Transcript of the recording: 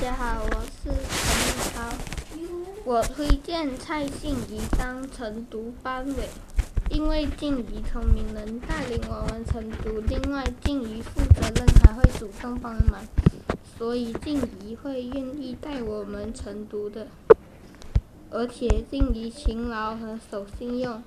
大家好，我是陈立超。我推荐蔡静怡当晨读班委，因为静怡聪明，能带领我们晨读；另外，静怡负责任，还会主动帮忙，所以静怡会愿意带我们晨读的。而且，静怡勤劳和守信用。